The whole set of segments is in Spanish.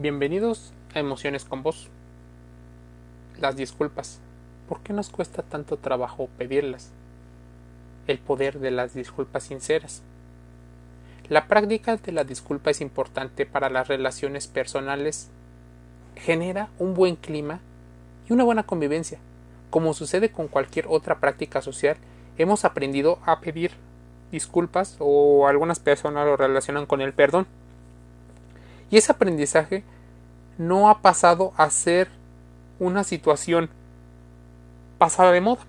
Bienvenidos a Emociones con Vos. Las disculpas. ¿Por qué nos cuesta tanto trabajo pedirlas? El poder de las disculpas sinceras. La práctica de la disculpa es importante para las relaciones personales. Genera un buen clima y una buena convivencia. Como sucede con cualquier otra práctica social, hemos aprendido a pedir disculpas o algunas personas lo relacionan con el perdón. Y ese aprendizaje no ha pasado a ser una situación pasada de moda.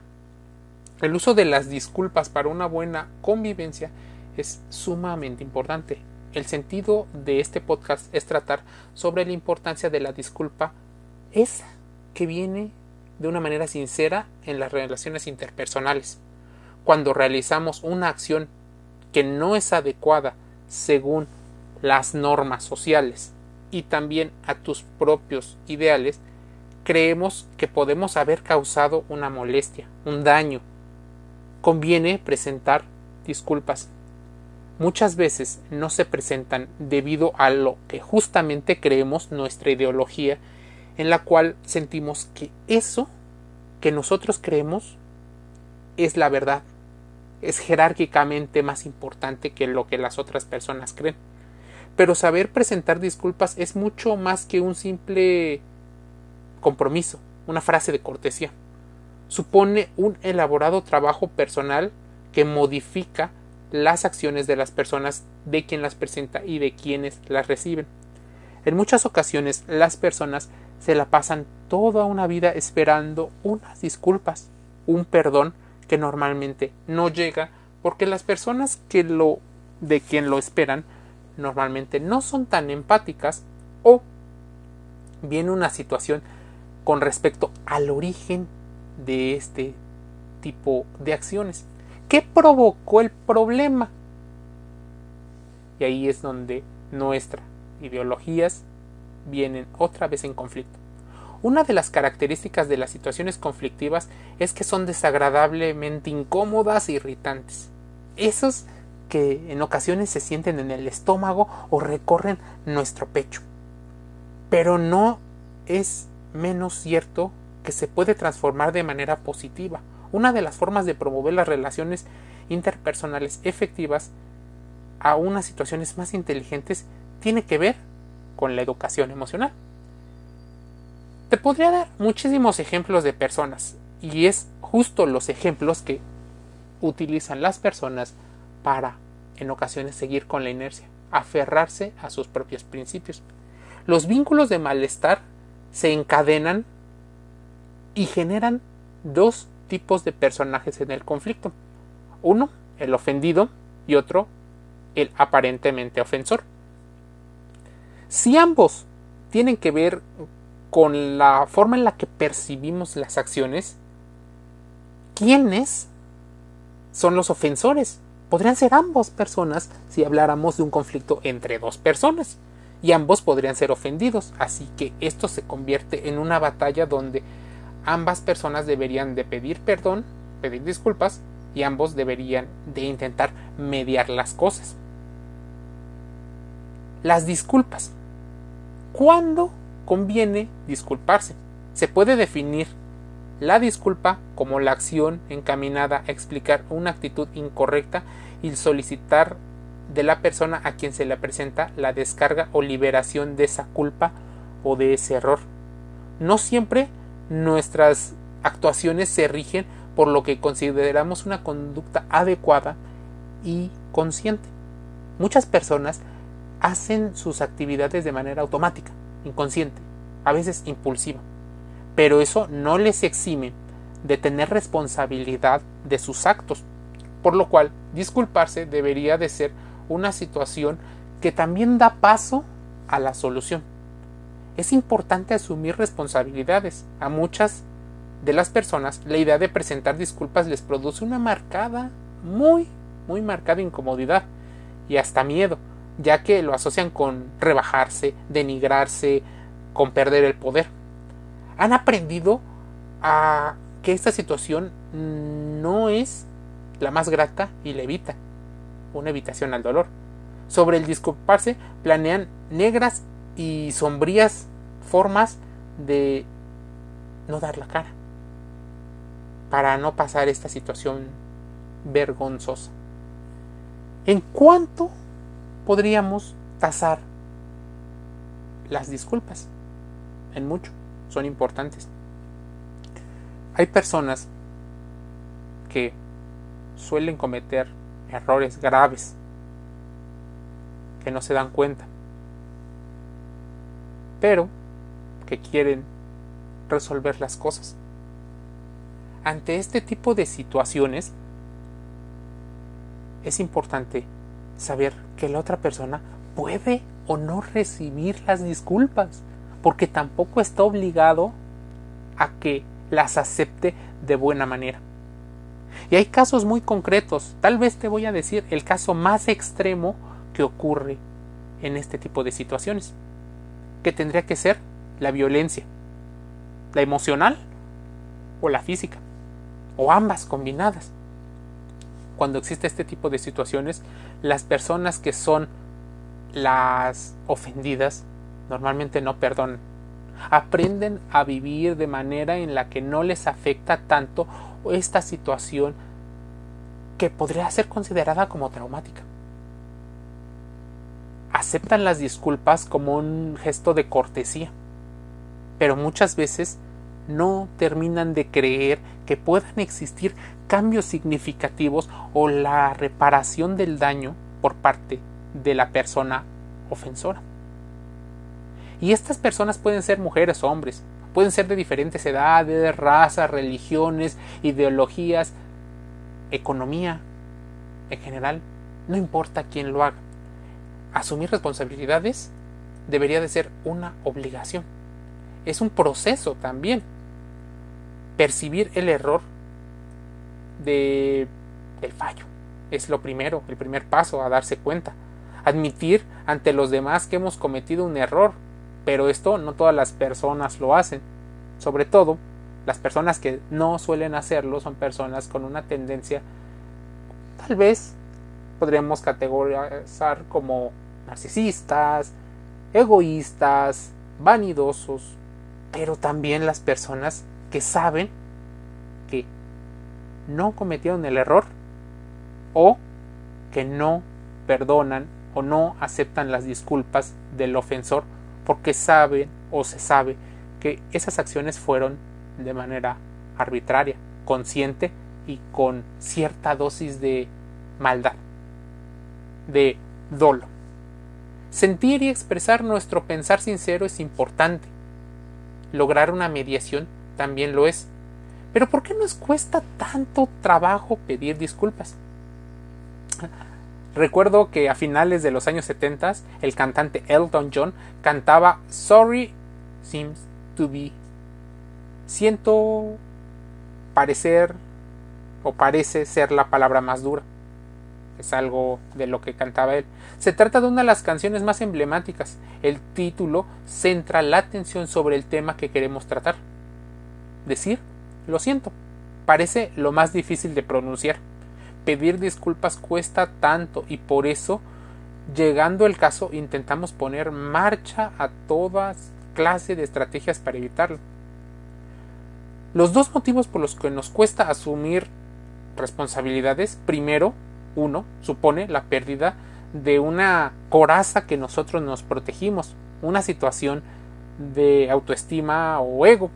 El uso de las disculpas para una buena convivencia es sumamente importante. El sentido de este podcast es tratar sobre la importancia de la disculpa esa que viene de una manera sincera en las relaciones interpersonales. Cuando realizamos una acción que no es adecuada según las normas sociales y también a tus propios ideales, creemos que podemos haber causado una molestia, un daño. Conviene presentar disculpas. Muchas veces no se presentan debido a lo que justamente creemos nuestra ideología, en la cual sentimos que eso que nosotros creemos es la verdad, es jerárquicamente más importante que lo que las otras personas creen. Pero saber presentar disculpas es mucho más que un simple compromiso, una frase de cortesía. Supone un elaborado trabajo personal que modifica las acciones de las personas de quien las presenta y de quienes las reciben. En muchas ocasiones las personas se la pasan toda una vida esperando unas disculpas, un perdón que normalmente no llega porque las personas que lo de quien lo esperan normalmente no son tan empáticas o viene una situación con respecto al origen de este tipo de acciones. ¿Qué provocó el problema? Y ahí es donde nuestras ideologías vienen otra vez en conflicto. Una de las características de las situaciones conflictivas es que son desagradablemente incómodas e irritantes. Esos que en ocasiones se sienten en el estómago o recorren nuestro pecho. Pero no es menos cierto que se puede transformar de manera positiva. Una de las formas de promover las relaciones interpersonales efectivas a unas situaciones más inteligentes tiene que ver con la educación emocional. Te podría dar muchísimos ejemplos de personas y es justo los ejemplos que utilizan las personas para en ocasiones seguir con la inercia, aferrarse a sus propios principios. Los vínculos de malestar se encadenan y generan dos tipos de personajes en el conflicto. Uno, el ofendido, y otro, el aparentemente ofensor. Si ambos tienen que ver con la forma en la que percibimos las acciones, ¿quiénes son los ofensores? Podrían ser ambas personas si habláramos de un conflicto entre dos personas y ambos podrían ser ofendidos, así que esto se convierte en una batalla donde ambas personas deberían de pedir perdón, pedir disculpas y ambos deberían de intentar mediar las cosas. Las disculpas. ¿Cuándo conviene disculparse? Se puede definir la disculpa como la acción encaminada a explicar una actitud incorrecta y solicitar de la persona a quien se le presenta la descarga o liberación de esa culpa o de ese error. No siempre nuestras actuaciones se rigen por lo que consideramos una conducta adecuada y consciente. Muchas personas hacen sus actividades de manera automática, inconsciente, a veces impulsiva pero eso no les exime de tener responsabilidad de sus actos, por lo cual disculparse debería de ser una situación que también da paso a la solución. Es importante asumir responsabilidades. A muchas de las personas la idea de presentar disculpas les produce una marcada, muy, muy marcada incomodidad y hasta miedo, ya que lo asocian con rebajarse, denigrarse, con perder el poder han aprendido a que esta situación no es la más grata y le evita una evitación al dolor. Sobre el disculparse, planean negras y sombrías formas de no dar la cara para no pasar esta situación vergonzosa. ¿En cuánto podríamos tasar las disculpas? En mucho, son importantes. Hay personas que suelen cometer errores graves que no se dan cuenta, pero que quieren resolver las cosas. Ante este tipo de situaciones, es importante saber que la otra persona puede o no recibir las disculpas, porque tampoco está obligado a que las acepte de buena manera. Y hay casos muy concretos, tal vez te voy a decir el caso más extremo que ocurre en este tipo de situaciones, que tendría que ser la violencia, la emocional o la física, o ambas combinadas. Cuando existe este tipo de situaciones, las personas que son las ofendidas normalmente no perdonan. Aprenden a vivir de manera en la que no les afecta tanto esta situación que podría ser considerada como traumática. Aceptan las disculpas como un gesto de cortesía, pero muchas veces no terminan de creer que puedan existir cambios significativos o la reparación del daño por parte de la persona ofensora. Y estas personas pueden ser mujeres hombres, pueden ser de diferentes edades, razas, religiones, ideologías, economía en general, no importa quién lo haga. Asumir responsabilidades debería de ser una obligación. Es un proceso también. Percibir el error de el fallo es lo primero, el primer paso a darse cuenta. Admitir ante los demás que hemos cometido un error, pero esto no todas las personas lo hacen. Sobre todo, las personas que no suelen hacerlo son personas con una tendencia, tal vez podríamos categorizar como narcisistas, egoístas, vanidosos, pero también las personas que saben que no cometieron el error o que no perdonan o no aceptan las disculpas del ofensor porque saben o se sabe que esas acciones fueron de manera arbitraria, consciente y con cierta dosis de maldad, de dolo. Sentir y expresar nuestro pensar sincero es importante. Lograr una mediación también lo es. Pero ¿por qué nos cuesta tanto trabajo pedir disculpas? Recuerdo que a finales de los años 70 el cantante Elton John cantaba Sorry seems to be. Siento parecer o parece ser la palabra más dura. Es algo de lo que cantaba él. Se trata de una de las canciones más emblemáticas. El título centra la atención sobre el tema que queremos tratar. Decir, lo siento, parece lo más difícil de pronunciar pedir disculpas cuesta tanto y por eso, llegando el caso, intentamos poner marcha a todas clase de estrategias para evitarlo. Los dos motivos por los que nos cuesta asumir responsabilidades, primero, uno, supone la pérdida de una coraza que nosotros nos protegimos, una situación de autoestima o ego,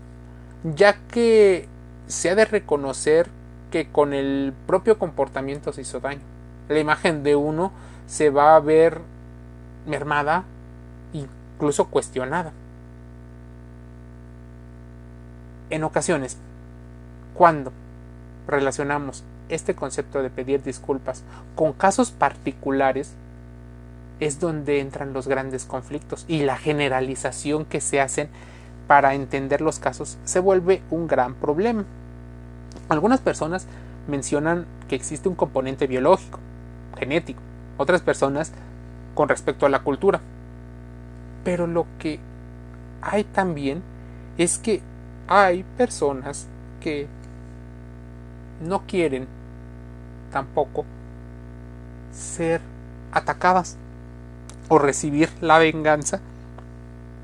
ya que se ha de reconocer que con el propio comportamiento se hizo daño. La imagen de uno se va a ver mermada, incluso cuestionada. En ocasiones, cuando relacionamos este concepto de pedir disculpas con casos particulares, es donde entran los grandes conflictos y la generalización que se hacen para entender los casos se vuelve un gran problema. Algunas personas mencionan que existe un componente biológico, genético, otras personas con respecto a la cultura. Pero lo que hay también es que hay personas que no quieren tampoco ser atacadas o recibir la venganza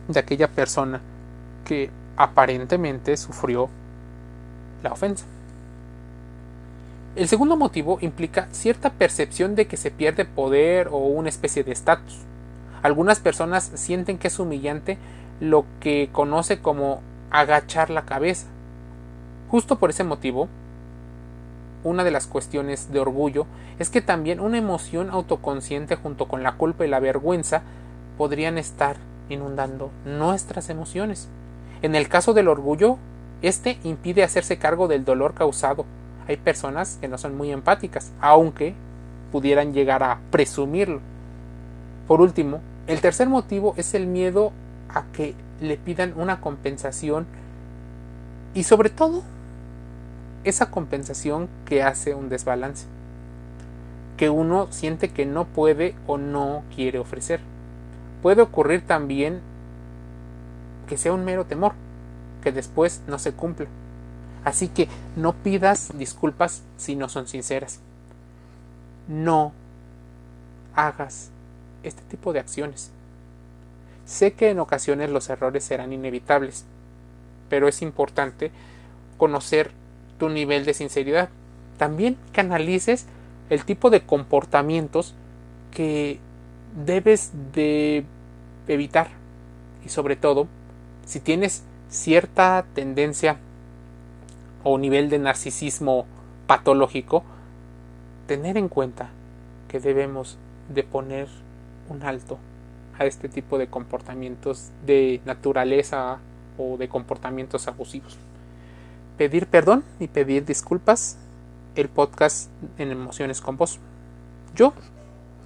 de aquella persona que aparentemente sufrió la ofensa. El segundo motivo implica cierta percepción de que se pierde poder o una especie de estatus. Algunas personas sienten que es humillante lo que conoce como agachar la cabeza. Justo por ese motivo, una de las cuestiones de orgullo es que también una emoción autoconsciente junto con la culpa y la vergüenza podrían estar inundando nuestras emociones. En el caso del orgullo, este impide hacerse cargo del dolor causado. Hay personas que no son muy empáticas, aunque pudieran llegar a presumirlo. Por último, el tercer motivo es el miedo a que le pidan una compensación y sobre todo esa compensación que hace un desbalance, que uno siente que no puede o no quiere ofrecer. Puede ocurrir también que sea un mero temor, que después no se cumpla. Así que no pidas disculpas si no son sinceras. No hagas este tipo de acciones. Sé que en ocasiones los errores serán inevitables, pero es importante conocer tu nivel de sinceridad. También canalices el tipo de comportamientos que debes de evitar y sobre todo si tienes cierta tendencia o nivel de narcisismo patológico, tener en cuenta que debemos de poner un alto a este tipo de comportamientos de naturaleza o de comportamientos abusivos. Pedir perdón y pedir disculpas, el podcast en Emociones con Vos. Yo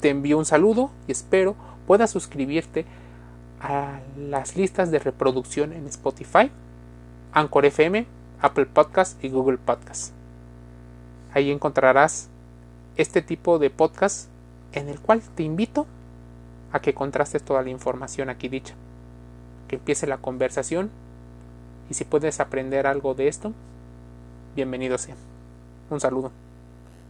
te envío un saludo y espero puedas suscribirte a las listas de reproducción en Spotify, Anchor FM, Apple Podcast y Google Podcast. Ahí encontrarás este tipo de podcast en el cual te invito a que contrastes toda la información aquí dicha, que empiece la conversación y si puedes aprender algo de esto, bienvenido sea. Un saludo.